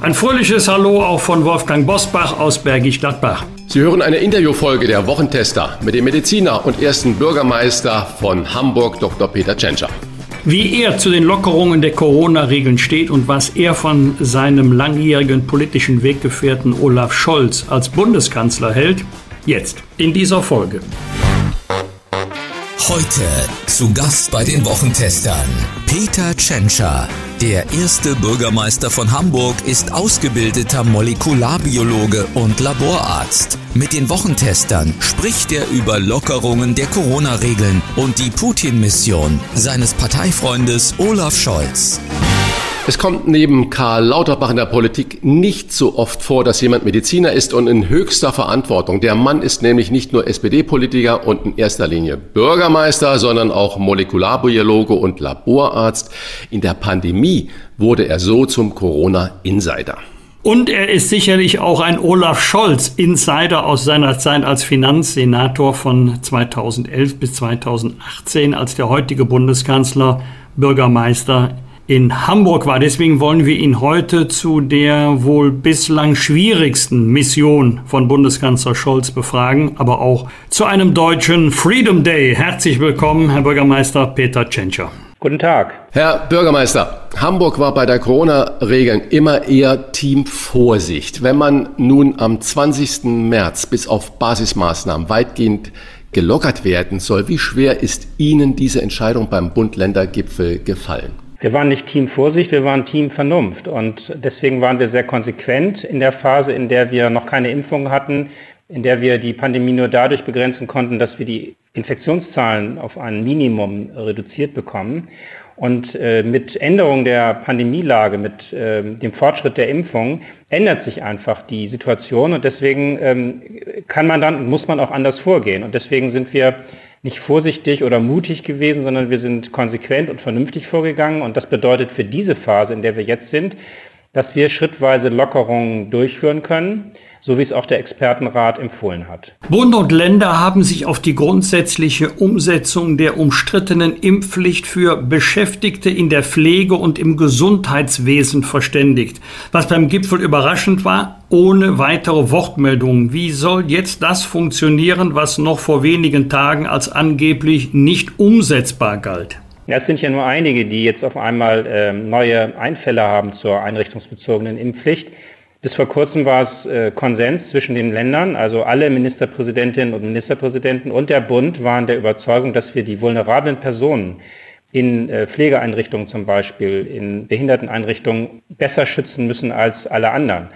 Ein fröhliches Hallo auch von Wolfgang Bosbach aus Bergisch Gladbach. Sie hören eine Interviewfolge der Wochentester mit dem Mediziner und ersten Bürgermeister von Hamburg, Dr. Peter Tschentscher. Wie er zu den Lockerungen der Corona-Regeln steht und was er von seinem langjährigen politischen Weggefährten Olaf Scholz als Bundeskanzler hält, jetzt in dieser Folge. Heute zu Gast bei den Wochentestern Peter Tschentscher. Der erste Bürgermeister von Hamburg ist ausgebildeter Molekularbiologe und Laborarzt. Mit den Wochentestern spricht er über Lockerungen der Corona-Regeln und die Putin-Mission seines Parteifreundes Olaf Scholz. Es kommt neben Karl Lauterbach in der Politik nicht so oft vor, dass jemand Mediziner ist und in höchster Verantwortung. Der Mann ist nämlich nicht nur SPD-Politiker und in erster Linie Bürgermeister, sondern auch Molekularbiologe und Laborarzt. In der Pandemie wurde er so zum Corona-Insider. Und er ist sicherlich auch ein Olaf Scholz Insider aus seiner Zeit als Finanzsenator von 2011 bis 2018, als der heutige Bundeskanzler Bürgermeister in Hamburg war. Deswegen wollen wir ihn heute zu der wohl bislang schwierigsten Mission von Bundeskanzler Scholz befragen, aber auch zu einem deutschen Freedom Day. Herzlich willkommen, Herr Bürgermeister Peter Tschentscher. Guten Tag. Herr Bürgermeister, Hamburg war bei der Corona-Regeln immer eher Team Vorsicht. Wenn man nun am 20. März bis auf Basismaßnahmen weitgehend gelockert werden soll, wie schwer ist Ihnen diese Entscheidung beim Bund-Länder-Gipfel gefallen? Wir waren nicht Team Vorsicht, wir waren Team Vernunft. Und deswegen waren wir sehr konsequent in der Phase, in der wir noch keine Impfung hatten, in der wir die Pandemie nur dadurch begrenzen konnten, dass wir die Infektionszahlen auf ein Minimum reduziert bekommen. Und äh, mit Änderung der Pandemielage, mit äh, dem Fortschritt der Impfung ändert sich einfach die Situation und deswegen ähm, kann man dann, muss man auch anders vorgehen. Und deswegen sind wir nicht vorsichtig oder mutig gewesen, sondern wir sind konsequent und vernünftig vorgegangen. Und das bedeutet für diese Phase, in der wir jetzt sind, dass wir schrittweise Lockerungen durchführen können so wie es auch der Expertenrat empfohlen hat. Bund und Länder haben sich auf die grundsätzliche Umsetzung der umstrittenen Impfpflicht für Beschäftigte in der Pflege und im Gesundheitswesen verständigt. Was beim Gipfel überraschend war, ohne weitere Wortmeldungen. Wie soll jetzt das funktionieren, was noch vor wenigen Tagen als angeblich nicht umsetzbar galt? Es sind ja nur einige, die jetzt auf einmal äh, neue Einfälle haben zur einrichtungsbezogenen Impfpflicht. Bis vor kurzem war es äh, Konsens zwischen den Ländern, also alle Ministerpräsidentinnen und Ministerpräsidenten und der Bund waren der Überzeugung, dass wir die vulnerablen Personen in äh, Pflegeeinrichtungen zum Beispiel, in Behinderteneinrichtungen besser schützen müssen als alle anderen.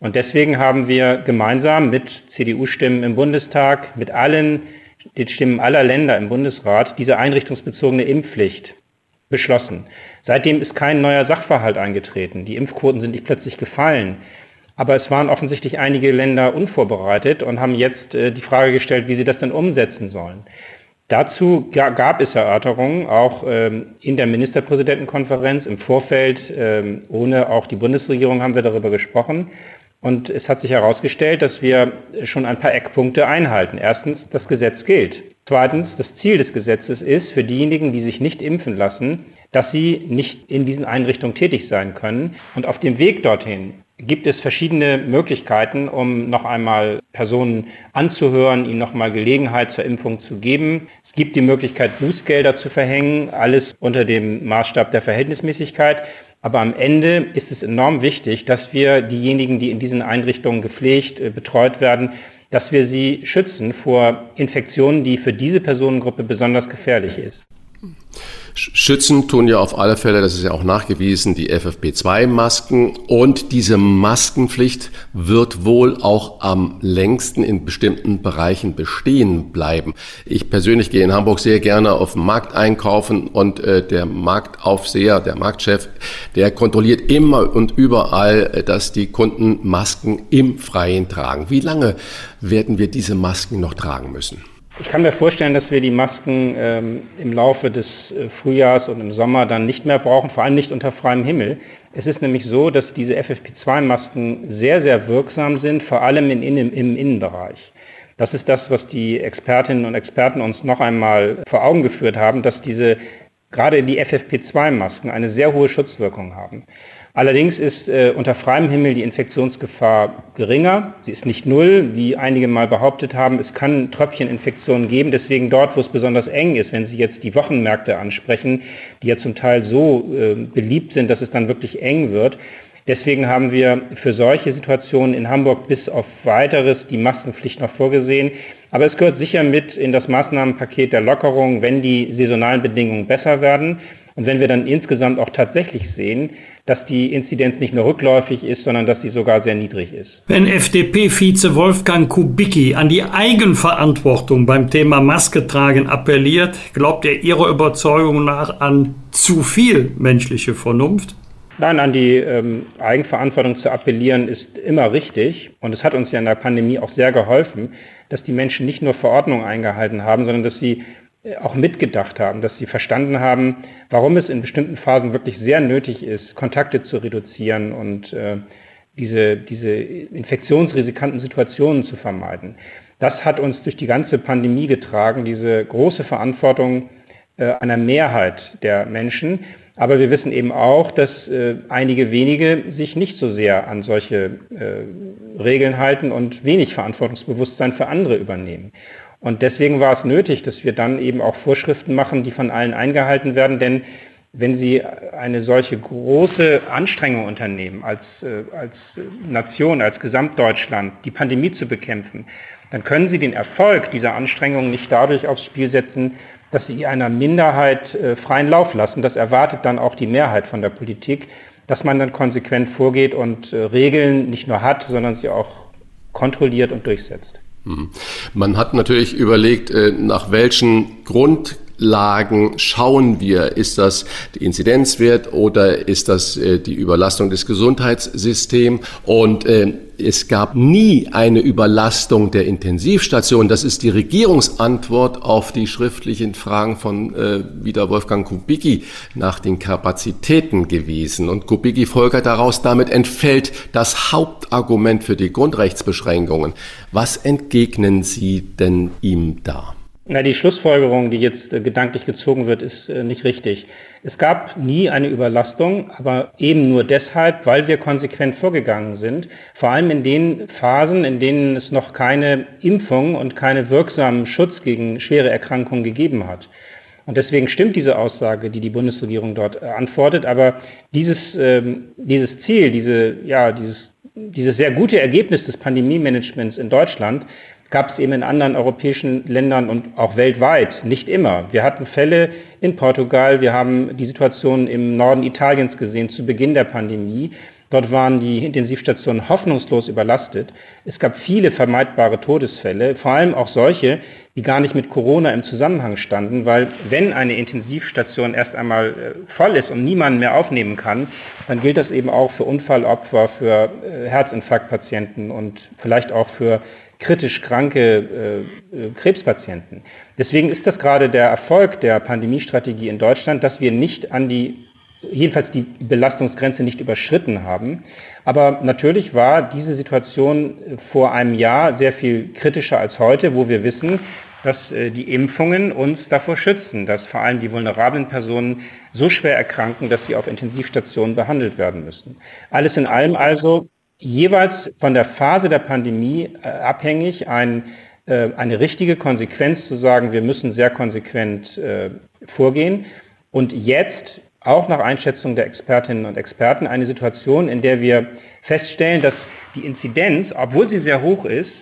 Und deswegen haben wir gemeinsam mit CDU-Stimmen im Bundestag, mit allen, den Stimmen aller Länder im Bundesrat, diese einrichtungsbezogene Impfpflicht beschlossen. Seitdem ist kein neuer Sachverhalt eingetreten. Die Impfquoten sind nicht plötzlich gefallen. Aber es waren offensichtlich einige Länder unvorbereitet und haben jetzt äh, die Frage gestellt, wie sie das denn umsetzen sollen. Dazu gab es Erörterungen, auch ähm, in der Ministerpräsidentenkonferenz im Vorfeld, ähm, ohne auch die Bundesregierung haben wir darüber gesprochen. Und es hat sich herausgestellt, dass wir schon ein paar Eckpunkte einhalten. Erstens, das Gesetz gilt. Zweitens, das Ziel des Gesetzes ist, für diejenigen, die sich nicht impfen lassen, dass sie nicht in diesen Einrichtungen tätig sein können. Und auf dem Weg dorthin gibt es verschiedene Möglichkeiten, um noch einmal Personen anzuhören, ihnen noch mal Gelegenheit zur Impfung zu geben. Es gibt die Möglichkeit, Bußgelder zu verhängen, alles unter dem Maßstab der Verhältnismäßigkeit. Aber am Ende ist es enorm wichtig, dass wir diejenigen, die in diesen Einrichtungen gepflegt, äh, betreut werden, dass wir sie schützen vor Infektionen, die für diese Personengruppe besonders gefährlich ist. Schützen tun ja auf alle Fälle, das ist ja auch nachgewiesen, die FFP2-Masken. Und diese Maskenpflicht wird wohl auch am längsten in bestimmten Bereichen bestehen bleiben. Ich persönlich gehe in Hamburg sehr gerne auf den Markt einkaufen und äh, der Marktaufseher, der Marktchef, der kontrolliert immer und überall, äh, dass die Kunden Masken im Freien tragen. Wie lange werden wir diese Masken noch tragen müssen? Ich kann mir vorstellen, dass wir die Masken ähm, im Laufe des äh, Frühjahrs und im Sommer dann nicht mehr brauchen, vor allem nicht unter freiem Himmel. Es ist nämlich so, dass diese FFP2-Masken sehr, sehr wirksam sind, vor allem in, in, im Innenbereich. Das ist das, was die Expertinnen und Experten uns noch einmal vor Augen geführt haben, dass diese gerade die FFP2-Masken eine sehr hohe Schutzwirkung haben. Allerdings ist äh, unter freiem Himmel die Infektionsgefahr geringer. Sie ist nicht null, wie einige mal behauptet haben. Es kann Tröpfcheninfektionen geben. Deswegen dort, wo es besonders eng ist, wenn Sie jetzt die Wochenmärkte ansprechen, die ja zum Teil so äh, beliebt sind, dass es dann wirklich eng wird. Deswegen haben wir für solche Situationen in Hamburg bis auf weiteres die Maskenpflicht noch vorgesehen. Aber es gehört sicher mit in das Maßnahmenpaket der Lockerung, wenn die saisonalen Bedingungen besser werden und wenn wir dann insgesamt auch tatsächlich sehen, dass die Inzidenz nicht nur rückläufig ist, sondern dass sie sogar sehr niedrig ist. Wenn FDP-Vize Wolfgang Kubicki an die Eigenverantwortung beim Thema Maske tragen appelliert, glaubt er Ihrer Überzeugung nach an zu viel menschliche Vernunft? Nein, an die ähm, Eigenverantwortung zu appellieren ist immer richtig. Und es hat uns ja in der Pandemie auch sehr geholfen, dass die Menschen nicht nur Verordnungen eingehalten haben, sondern dass sie auch mitgedacht haben, dass sie verstanden haben, warum es in bestimmten Phasen wirklich sehr nötig ist, Kontakte zu reduzieren und äh, diese, diese infektionsrisikanten Situationen zu vermeiden. Das hat uns durch die ganze Pandemie getragen, diese große Verantwortung äh, einer Mehrheit der Menschen. Aber wir wissen eben auch, dass äh, einige wenige sich nicht so sehr an solche äh, Regeln halten und wenig Verantwortungsbewusstsein für andere übernehmen. Und deswegen war es nötig, dass wir dann eben auch Vorschriften machen, die von allen eingehalten werden. Denn wenn Sie eine solche große Anstrengung unternehmen, als, äh, als Nation, als Gesamtdeutschland, die Pandemie zu bekämpfen, dann können Sie den Erfolg dieser Anstrengung nicht dadurch aufs Spiel setzen, dass Sie einer Minderheit äh, freien Lauf lassen. Das erwartet dann auch die Mehrheit von der Politik, dass man dann konsequent vorgeht und äh, Regeln nicht nur hat, sondern sie auch kontrolliert und durchsetzt. Mhm. Man hat natürlich überlegt, äh, nach welchen Grundlagen schauen wir. Ist das die Inzidenzwert oder ist das äh, die Überlastung des Gesundheitssystems? Und äh, es gab nie eine Überlastung der Intensivstation. Das ist die Regierungsantwort auf die schriftlichen Fragen von äh, wieder Wolfgang Kubicki nach den Kapazitäten gewesen. Und Kubicki folgert daraus, damit entfällt das Hauptargument für die Grundrechtsbeschränkungen. Was entgegnen Sie denn ihm da? Na, die Schlussfolgerung, die jetzt äh, gedanklich gezogen wird, ist äh, nicht richtig. Es gab nie eine Überlastung, aber eben nur deshalb, weil wir konsequent vorgegangen sind, vor allem in den Phasen, in denen es noch keine Impfung und keinen wirksamen Schutz gegen schwere Erkrankungen gegeben hat. Und deswegen stimmt diese Aussage, die die Bundesregierung dort äh, antwortet, aber dieses, ähm, dieses Ziel, diese, ja, dieses, dieses sehr gute Ergebnis des Pandemie-Managements in Deutschland gab es eben in anderen europäischen Ländern und auch weltweit nicht immer. Wir hatten Fälle in Portugal, wir haben die Situation im Norden Italiens gesehen zu Beginn der Pandemie. Dort waren die Intensivstationen hoffnungslos überlastet. Es gab viele vermeidbare Todesfälle, vor allem auch solche, die gar nicht mit Corona im Zusammenhang standen, weil wenn eine Intensivstation erst einmal äh, voll ist und niemanden mehr aufnehmen kann, dann gilt das eben auch für Unfallopfer, für äh, Herzinfarktpatienten und vielleicht auch für kritisch kranke äh, äh, Krebspatienten. Deswegen ist das gerade der Erfolg der Pandemiestrategie in Deutschland, dass wir nicht an die, jedenfalls die Belastungsgrenze nicht überschritten haben. Aber natürlich war diese Situation vor einem Jahr sehr viel kritischer als heute, wo wir wissen, dass äh, die Impfungen uns davor schützen, dass vor allem die vulnerablen Personen so schwer erkranken, dass sie auf Intensivstationen behandelt werden müssen. Alles in allem also jeweils von der Phase der Pandemie äh, abhängig, ein, äh, eine richtige Konsequenz zu sagen, wir müssen sehr konsequent äh, vorgehen. Und jetzt, auch nach Einschätzung der Expertinnen und Experten, eine Situation, in der wir feststellen, dass die Inzidenz, obwohl sie sehr hoch ist,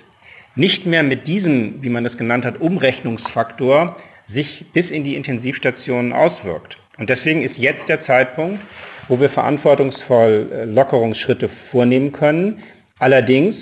nicht mehr mit diesem, wie man das genannt hat, Umrechnungsfaktor sich bis in die Intensivstationen auswirkt. Und deswegen ist jetzt der Zeitpunkt, wo wir verantwortungsvoll äh, Lockerungsschritte vornehmen können. Allerdings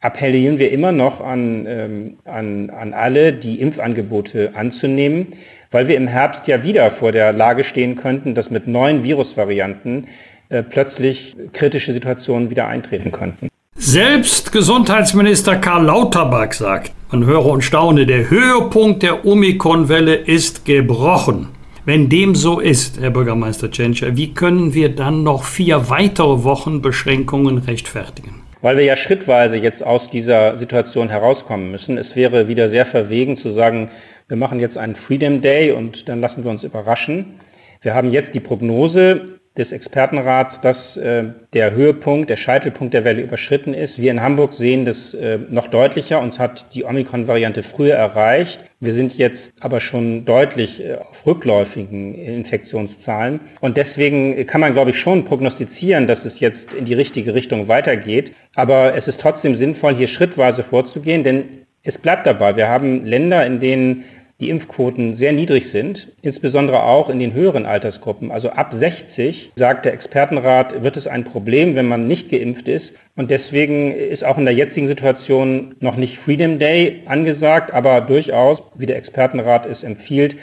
appellieren wir immer noch an, ähm, an, an alle, die Impfangebote anzunehmen, weil wir im Herbst ja wieder vor der Lage stehen könnten, dass mit neuen Virusvarianten äh, plötzlich kritische Situationen wieder eintreten könnten. Selbst Gesundheitsminister Karl Lauterbach sagt, man höre und staune, der Höhepunkt der Omikron-Welle ist gebrochen. Wenn dem so ist, Herr Bürgermeister Tschentscher, wie können wir dann noch vier weitere Wochen Beschränkungen rechtfertigen? weil wir ja schrittweise jetzt aus dieser Situation herauskommen müssen. Es wäre wieder sehr verwegen zu sagen, wir machen jetzt einen Freedom Day und dann lassen wir uns überraschen. Wir haben jetzt die Prognose des Expertenrats, dass äh, der Höhepunkt, der Scheitelpunkt der Welle überschritten ist. Wir in Hamburg sehen das äh, noch deutlicher. Uns hat die Omikron-Variante früher erreicht. Wir sind jetzt aber schon deutlich äh, auf rückläufigen Infektionszahlen. Und deswegen kann man, glaube ich, schon prognostizieren, dass es jetzt in die richtige Richtung weitergeht. Aber es ist trotzdem sinnvoll, hier schrittweise vorzugehen, denn es bleibt dabei. Wir haben Länder, in denen die Impfquoten sehr niedrig sind, insbesondere auch in den höheren Altersgruppen. Also ab 60, sagt der Expertenrat, wird es ein Problem, wenn man nicht geimpft ist. Und deswegen ist auch in der jetzigen Situation noch nicht Freedom Day angesagt, aber durchaus, wie der Expertenrat es empfiehlt,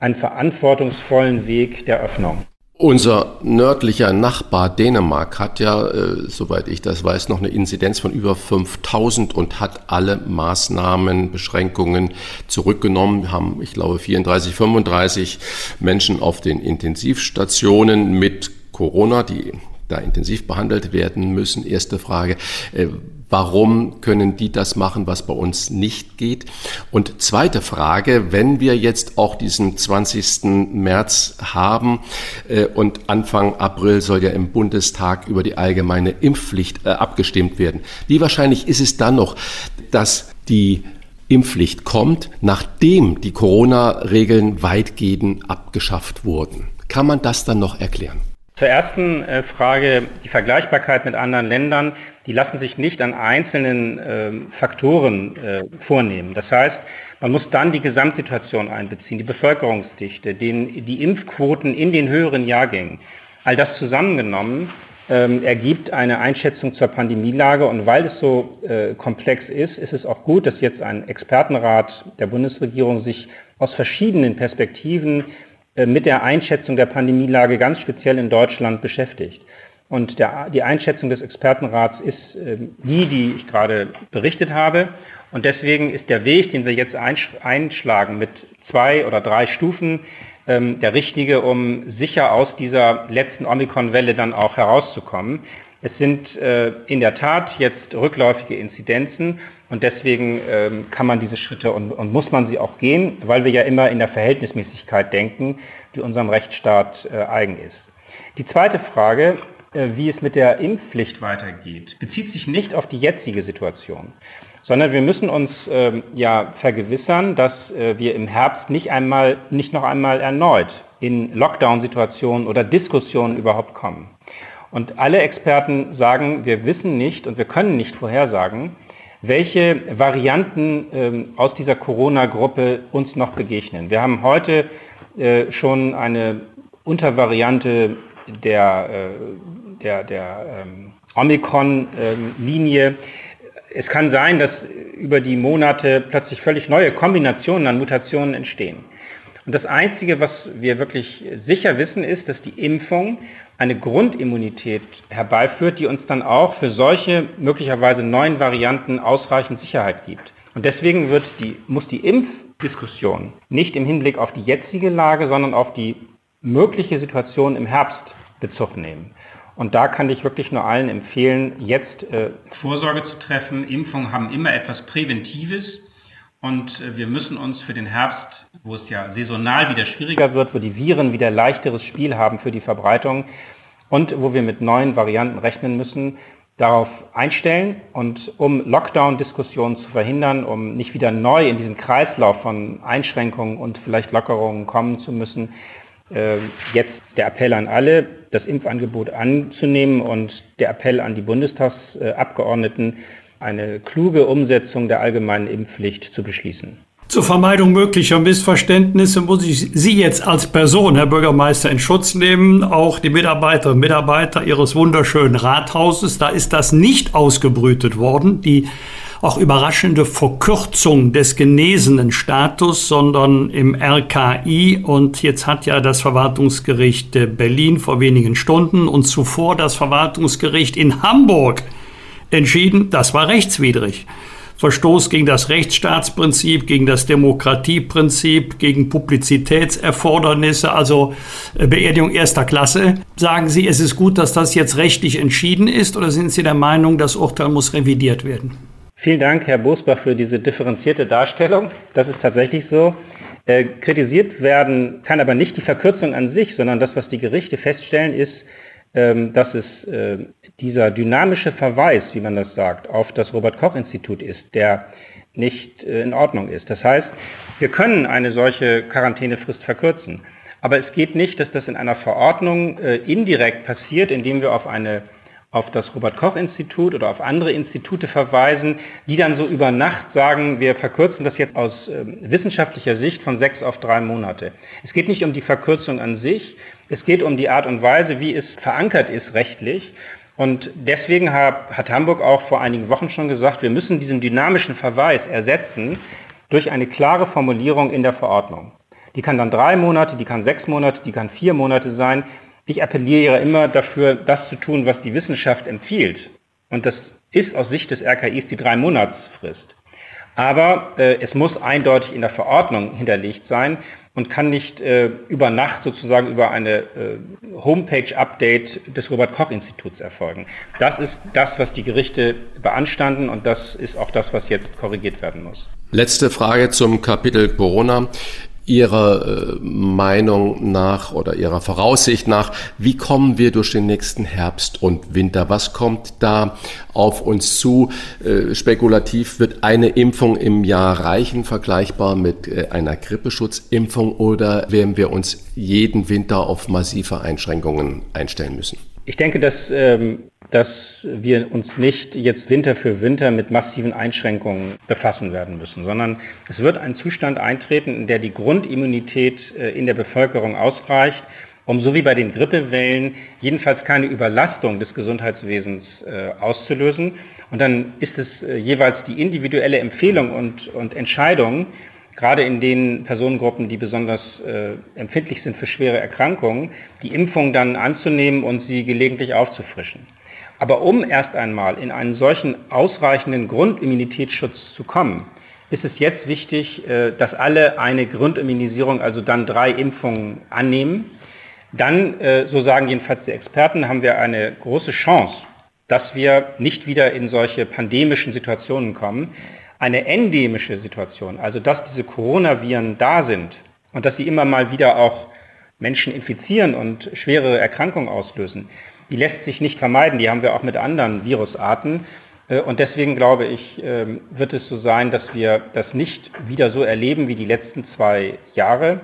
einen verantwortungsvollen Weg der Öffnung. Unser nördlicher Nachbar Dänemark hat ja, äh, soweit ich das weiß, noch eine Inzidenz von über 5000 und hat alle Maßnahmen, Beschränkungen zurückgenommen. Wir haben, ich glaube, 34, 35 Menschen auf den Intensivstationen mit Corona, die da intensiv behandelt werden müssen. Erste Frage, äh, warum können die das machen, was bei uns nicht geht? Und zweite Frage, wenn wir jetzt auch diesen 20. März haben äh, und Anfang April soll ja im Bundestag über die allgemeine Impfpflicht äh, abgestimmt werden, wie wahrscheinlich ist es dann noch, dass die Impfpflicht kommt, nachdem die Corona-Regeln weitgehend abgeschafft wurden? Kann man das dann noch erklären? Zur ersten äh, Frage, die Vergleichbarkeit mit anderen Ländern, die lassen sich nicht an einzelnen äh, Faktoren äh, vornehmen. Das heißt, man muss dann die Gesamtsituation einbeziehen, die Bevölkerungsdichte, den, die Impfquoten in den höheren Jahrgängen. All das zusammengenommen ähm, ergibt eine Einschätzung zur Pandemielage. Und weil es so äh, komplex ist, ist es auch gut, dass jetzt ein Expertenrat der Bundesregierung sich aus verschiedenen Perspektiven äh, mit der Einschätzung der Pandemielage ganz speziell in Deutschland beschäftigt. Und der, die Einschätzung des Expertenrats ist äh, die, die ich gerade berichtet habe. Und deswegen ist der Weg, den wir jetzt einschlagen mit zwei oder drei Stufen, ähm, der richtige, um sicher aus dieser letzten Omikron-Welle dann auch herauszukommen. Es sind äh, in der Tat jetzt rückläufige Inzidenzen und deswegen ähm, kann man diese Schritte und, und, muss man sie auch gehen, weil wir ja immer in der Verhältnismäßigkeit denken, die unserem Rechtsstaat äh, eigen ist. Die zweite Frage, wie es mit der Impfpflicht weitergeht, bezieht sich nicht auf die jetzige Situation, sondern wir müssen uns ähm, ja vergewissern, dass äh, wir im Herbst nicht einmal, nicht noch einmal erneut in Lockdown-Situationen oder Diskussionen überhaupt kommen. Und alle Experten sagen, wir wissen nicht und wir können nicht vorhersagen, welche Varianten ähm, aus dieser Corona-Gruppe uns noch begegnen. Wir haben heute äh, schon eine Untervariante der, äh, der, der ähm, Omikron-Linie. es kann sein, dass über die Monate plötzlich völlig neue Kombinationen an Mutationen entstehen. Und das Einzige, was wir wirklich sicher wissen, ist, dass die Impfung eine Grundimmunität herbeiführt, die uns dann auch für solche möglicherweise neuen Varianten ausreichend Sicherheit gibt. Und deswegen die, muss die Impfdiskussion nicht im Hinblick auf die jetzige Lage, sondern auf die mögliche Situation im Herbst Bezug nehmen. Und da kann ich wirklich nur allen empfehlen, jetzt äh, Vorsorge zu treffen. Impfungen haben immer etwas Präventives und äh, wir müssen uns für den Herbst, wo es ja saisonal wieder schwieriger wird, wo die Viren wieder leichteres Spiel haben für die Verbreitung und wo wir mit neuen Varianten rechnen müssen, darauf einstellen und um Lockdown-Diskussionen zu verhindern, um nicht wieder neu in diesen Kreislauf von Einschränkungen und vielleicht Lockerungen kommen zu müssen, äh, jetzt der Appell an alle, das Impfangebot anzunehmen und der Appell an die Bundestagsabgeordneten, eine kluge Umsetzung der allgemeinen Impfpflicht zu beschließen. Zur Vermeidung möglicher Missverständnisse muss ich Sie jetzt als Person, Herr Bürgermeister, in Schutz nehmen. Auch die Mitarbeiterinnen und Mitarbeiter Ihres wunderschönen Rathauses. Da ist das nicht ausgebrütet worden. Die auch überraschende Verkürzung des genesenen Status, sondern im RKI. Und jetzt hat ja das Verwaltungsgericht Berlin vor wenigen Stunden und zuvor das Verwaltungsgericht in Hamburg entschieden, das war rechtswidrig. Verstoß gegen das Rechtsstaatsprinzip, gegen das Demokratieprinzip, gegen Publizitätserfordernisse, also äh, Beerdigung erster Klasse. Sagen Sie, es ist gut, dass das jetzt rechtlich entschieden ist oder sind Sie der Meinung, das Urteil muss revidiert werden? Vielen Dank, Herr Bosbach, für diese differenzierte Darstellung. Das ist tatsächlich so. Äh, kritisiert werden kann aber nicht die Verkürzung an sich, sondern das, was die Gerichte feststellen, ist, ähm, dass es äh, dieser dynamische Verweis, wie man das sagt, auf das Robert Koch Institut ist, der nicht äh, in Ordnung ist. Das heißt, wir können eine solche Quarantänefrist verkürzen. Aber es geht nicht, dass das in einer Verordnung äh, indirekt passiert, indem wir auf eine auf das Robert Koch Institut oder auf andere Institute verweisen, die dann so über Nacht sagen, wir verkürzen das jetzt aus äh, wissenschaftlicher Sicht von sechs auf drei Monate. Es geht nicht um die Verkürzung an sich, es geht um die Art und Weise, wie es verankert ist rechtlich. Und deswegen hat, hat Hamburg auch vor einigen Wochen schon gesagt, wir müssen diesen dynamischen Verweis ersetzen durch eine klare Formulierung in der Verordnung. Die kann dann drei Monate, die kann sechs Monate, die kann vier Monate sein. Ich appelliere immer dafür, das zu tun, was die Wissenschaft empfiehlt. Und das ist aus Sicht des RKIs die drei Monatsfrist. Aber äh, es muss eindeutig in der Verordnung hinterlegt sein und kann nicht äh, über Nacht sozusagen über eine äh, Homepage-Update des Robert-Koch-Instituts erfolgen. Das ist das, was die Gerichte beanstanden und das ist auch das, was jetzt korrigiert werden muss. Letzte Frage zum Kapitel Corona. Ihrer äh, Meinung nach oder Ihrer Voraussicht nach, wie kommen wir durch den nächsten Herbst und Winter? Was kommt da auf uns zu? Äh, spekulativ wird eine Impfung im Jahr reichen, vergleichbar mit äh, einer Grippeschutzimpfung, oder werden wir uns jeden Winter auf massive Einschränkungen einstellen müssen? Ich denke, dass ähm, dass wir uns nicht jetzt Winter für Winter mit massiven Einschränkungen befassen werden müssen, sondern es wird ein Zustand eintreten, in der die Grundimmunität äh, in der Bevölkerung ausreicht, um so wie bei den Grippewellen jedenfalls keine Überlastung des Gesundheitswesens äh, auszulösen. Und dann ist es äh, jeweils die individuelle Empfehlung und, und Entscheidung, gerade in den Personengruppen, die besonders äh, empfindlich sind für schwere Erkrankungen, die Impfung dann anzunehmen und sie gelegentlich aufzufrischen. Aber um erst einmal in einen solchen ausreichenden Grundimmunitätsschutz zu kommen, ist es jetzt wichtig, äh, dass alle eine Grundimmunisierung, also dann drei Impfungen annehmen. Dann, äh, so sagen jedenfalls die Experten, haben wir eine große Chance, dass wir nicht wieder in solche pandemischen Situationen kommen. Eine endemische Situation, also dass diese Coronaviren da sind und dass sie immer mal wieder auch Menschen infizieren und schwere Erkrankungen auslösen, die lässt sich nicht vermeiden, die haben wir auch mit anderen Virusarten. Äh, und deswegen glaube ich, ähm, wird es so sein, dass wir das nicht wieder so erleben wie die letzten zwei Jahre.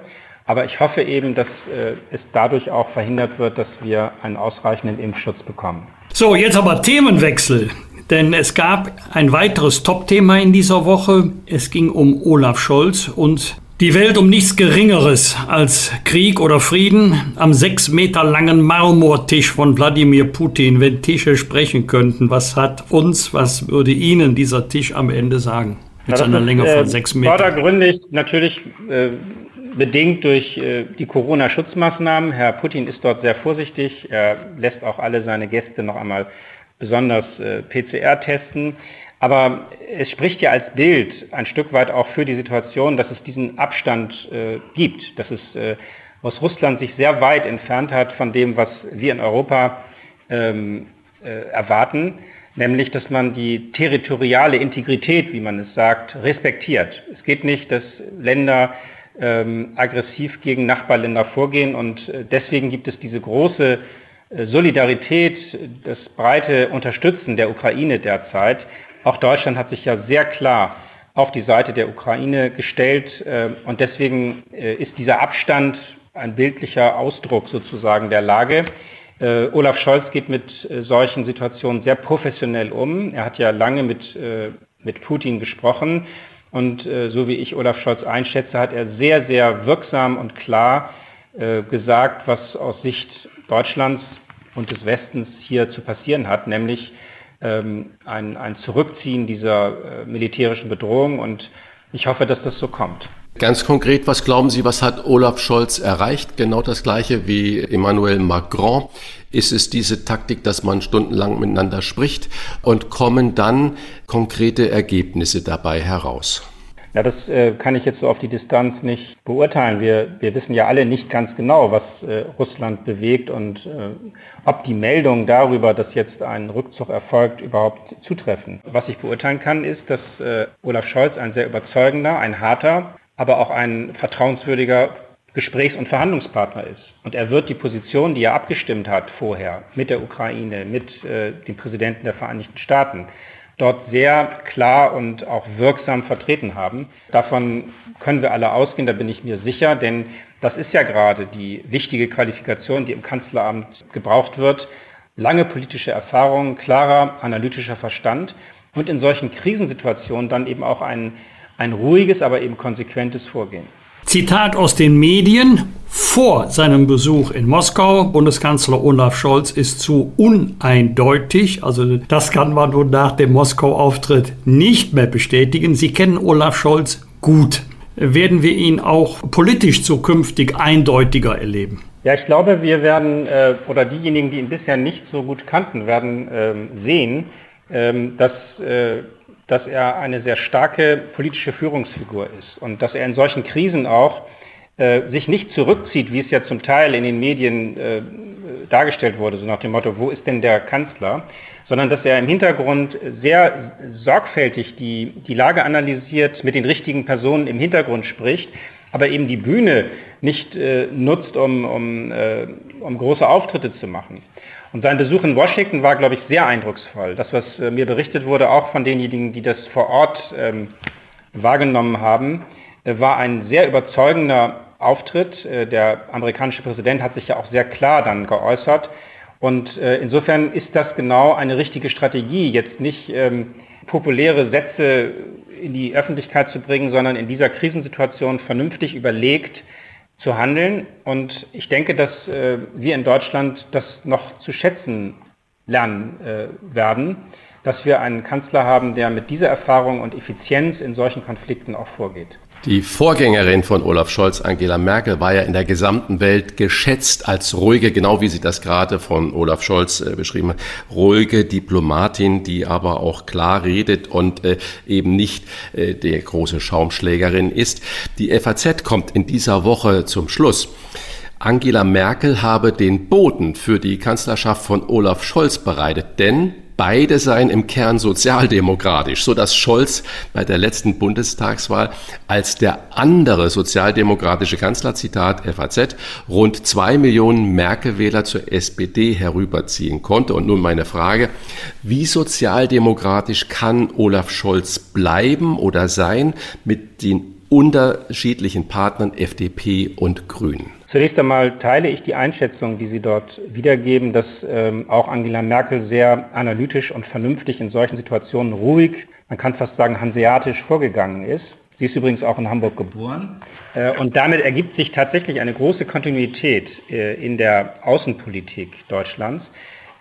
Aber ich hoffe eben, dass äh, es dadurch auch verhindert wird, dass wir einen ausreichenden Impfschutz bekommen. So, jetzt aber Themenwechsel. Denn es gab ein weiteres Top-Thema in dieser Woche. Es ging um Olaf Scholz und die Welt um nichts Geringeres als Krieg oder Frieden am sechs Meter langen Marmortisch von Wladimir Putin. Wenn Tische sprechen könnten, was hat uns, was würde Ihnen dieser Tisch am Ende sagen? Mit ja, seiner Länge von äh, sechs Metern. Vordergründig natürlich äh, bedingt durch äh, die Corona-Schutzmaßnahmen. Herr Putin ist dort sehr vorsichtig. Er lässt auch alle seine Gäste noch einmal besonders äh, PCR testen. Aber es spricht ja als Bild ein Stück weit auch für die Situation, dass es diesen Abstand äh, gibt, dass es äh, aus Russland sich sehr weit entfernt hat von dem, was wir in Europa ähm, äh, erwarten, nämlich dass man die territoriale Integrität, wie man es sagt, respektiert. Es geht nicht, dass Länder ähm, aggressiv gegen Nachbarländer vorgehen und äh, deswegen gibt es diese große äh, Solidarität, das breite Unterstützen der Ukraine derzeit. Auch Deutschland hat sich ja sehr klar auf die Seite der Ukraine gestellt äh, und deswegen äh, ist dieser Abstand ein bildlicher Ausdruck sozusagen der Lage. Äh, Olaf Scholz geht mit solchen Situationen sehr professionell um. Er hat ja lange mit, mit Putin gesprochen Und so wie ich Olaf Scholz einschätze, hat er sehr, sehr wirksam und klar gesagt, was aus Sicht Deutschlands und des Westens hier zu passieren hat, nämlich ähm, ein, ein Zurückziehen dieser äh, militärischen Bedrohung. Und ich hoffe, dass das so kommt. Ganz konkret, was glauben Sie, was hat Olaf Scholz erreicht? Genau das gleiche wie Emmanuel Macron. Ist es diese Taktik, dass man stundenlang miteinander spricht und kommen dann konkrete Ergebnisse dabei heraus? Ja, das äh, kann ich jetzt so auf die Distanz nicht beurteilen. Wir, wir wissen ja alle nicht ganz genau, was äh, Russland bewegt und äh, ob die Meldungen darüber, dass jetzt ein Rückzug erfolgt, überhaupt zutreffen. Was ich beurteilen kann, ist, dass äh, Olaf Scholz ein sehr überzeugender, ein harter, aber auch ein vertrauenswürdiger Gesprächs- und Verhandlungspartner ist. Und er wird die Position, die er abgestimmt hat vorher mit der Ukraine, mit äh, dem Präsidenten der Vereinigten Staaten, dort sehr klar und auch wirksam vertreten haben. Davon können wir alle ausgehen, da bin ich mir sicher, denn das ist ja gerade die wichtige Qualifikation, die im Kanzleramt gebraucht wird. Lange politische Erfahrung, klarer analytischer Verstand und in solchen Krisensituationen dann eben auch ein, ein ruhiges, aber eben konsequentes Vorgehen. Zitat aus den Medien. Vor seinem Besuch in Moskau, Bundeskanzler Olaf Scholz ist zu uneindeutig. Also das kann man nun nach dem Moskau-Auftritt nicht mehr bestätigen. Sie kennen Olaf Scholz gut. Werden wir ihn auch politisch zukünftig eindeutiger erleben? Ja, ich glaube, wir werden, äh, oder diejenigen, die ihn bisher nicht so gut kannten, werden ähm, sehen, ähm, dass äh, dass er eine sehr starke politische Führungsfigur ist und dass er in solchen Krisen auch äh, sich nicht zurückzieht, wie es ja zum Teil in den Medien äh, dargestellt wurde, so nach dem Motto, wo ist denn der Kanzler, sondern dass er im Hintergrund sehr sorgfältig die, die Lage analysiert, mit den richtigen Personen im Hintergrund spricht, aber eben die Bühne nicht äh, nutzt, um, um, äh, um große Auftritte zu machen. Und sein Besuch in Washington war, glaube ich, sehr eindrucksvoll. Das, was äh, mir berichtet wurde, auch von denjenigen, die das vor Ort ähm, wahrgenommen haben, äh, war ein sehr überzeugender Auftritt. Äh, der amerikanische Präsident hat sich ja auch sehr klar dann geäußert. Und äh, insofern ist das genau eine richtige Strategie, jetzt nicht ähm, populäre Sätze in die Öffentlichkeit zu bringen, sondern in dieser Krisensituation vernünftig überlegt, zu handeln. Und ich denke, dass äh, wir in Deutschland das noch zu schätzen lernen äh, werden, dass wir einen Kanzler haben, der mit dieser Erfahrung und Effizienz in solchen Konflikten auch vorgeht. Die Vorgängerin von Olaf Scholz, Angela Merkel, war ja in der gesamten Welt geschätzt als ruhige, genau wie sie das gerade von Olaf Scholz äh, beschrieben hat, ruhige Diplomatin, die aber auch klar redet und äh, eben nicht äh, der große Schaumschlägerin ist. Die FAZ kommt in dieser Woche zum Schluss. Angela Merkel habe den Boden für die Kanzlerschaft von Olaf Scholz bereitet, denn Beide seien im Kern sozialdemokratisch, so dass Scholz bei der letzten Bundestagswahl als der andere sozialdemokratische Kanzler, Zitat FAZ, rund zwei Millionen Merkel-Wähler zur SPD herüberziehen konnte. Und nun meine Frage, wie sozialdemokratisch kann Olaf Scholz bleiben oder sein mit den unterschiedlichen Partnern FDP und Grünen? Zunächst einmal teile ich die Einschätzung, die Sie dort wiedergeben, dass ähm, auch Angela Merkel sehr analytisch und vernünftig in solchen Situationen ruhig, man kann fast sagen hanseatisch vorgegangen ist. Sie ist übrigens auch in Hamburg geboren. Äh, und damit ergibt sich tatsächlich eine große Kontinuität äh, in der Außenpolitik Deutschlands.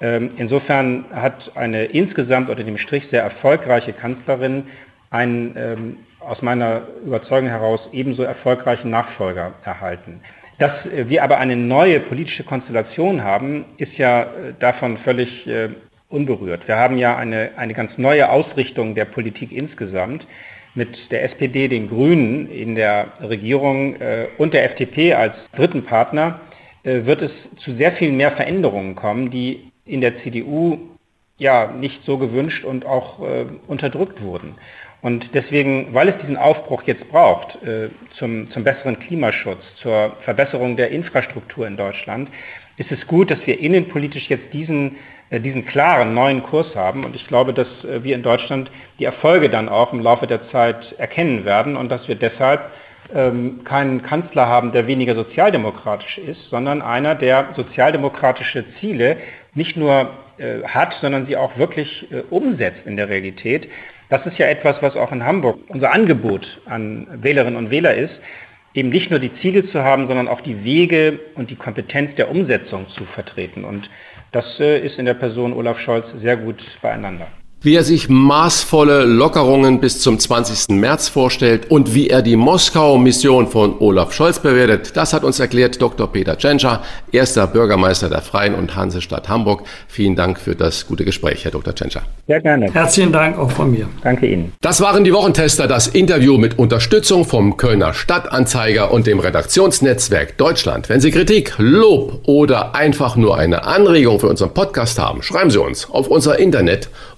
Ähm, insofern hat eine insgesamt unter dem Strich sehr erfolgreiche Kanzlerin einen ähm, aus meiner Überzeugung heraus ebenso erfolgreichen Nachfolger erhalten. Dass wir aber eine neue politische Konstellation haben, ist ja äh, davon völlig äh, unberührt. Wir haben ja eine, eine ganz neue Ausrichtung der Politik insgesamt mit der SPD, den Grünen in der Regierung äh, und der FDP als dritten Partner wird es zu sehr viel mehr Veränderungen kommen, die in der CDU ja nicht so gewünscht und auch unterdrückt wurden. Und deswegen, weil es diesen Aufbruch jetzt braucht äh, zum, zum besseren Klimaschutz, zur Verbesserung der Infrastruktur in Deutschland, ist es gut, dass wir innenpolitisch jetzt diesen, äh, diesen klaren neuen Kurs haben. Und ich glaube, dass äh, wir in Deutschland die Erfolge dann auch im Laufe der Zeit erkennen werden und dass wir deshalb ähm, keinen Kanzler haben, der weniger sozialdemokratisch ist, sondern einer, der sozialdemokratische Ziele nicht nur äh, hat, sondern sie auch wirklich äh, umsetzt in der Realität. Das ist ja etwas, was auch in Hamburg unser Angebot an Wählerinnen und Wähler ist, eben nicht nur die Ziele zu haben, sondern auch die Wege und die Kompetenz der Umsetzung zu vertreten. Und das äh, ist in der Person Olaf Scholz sehr gut beieinander wie er sich maßvolle Lockerungen bis zum 20. März vorstellt und wie er die Moskau-Mission von Olaf Scholz bewertet, das hat uns erklärt Dr. Peter Tschentscher, erster Bürgermeister der Freien und Hansestadt Hamburg. Vielen Dank für das gute Gespräch, Herr Dr. Tschentscher. Sehr gerne. Herzlichen Dank auch von mir. Danke Ihnen. Das waren die Wochentester, das Interview mit Unterstützung vom Kölner Stadtanzeiger und dem Redaktionsnetzwerk Deutschland. Wenn Sie Kritik, Lob oder einfach nur eine Anregung für unseren Podcast haben, schreiben Sie uns auf unser Internet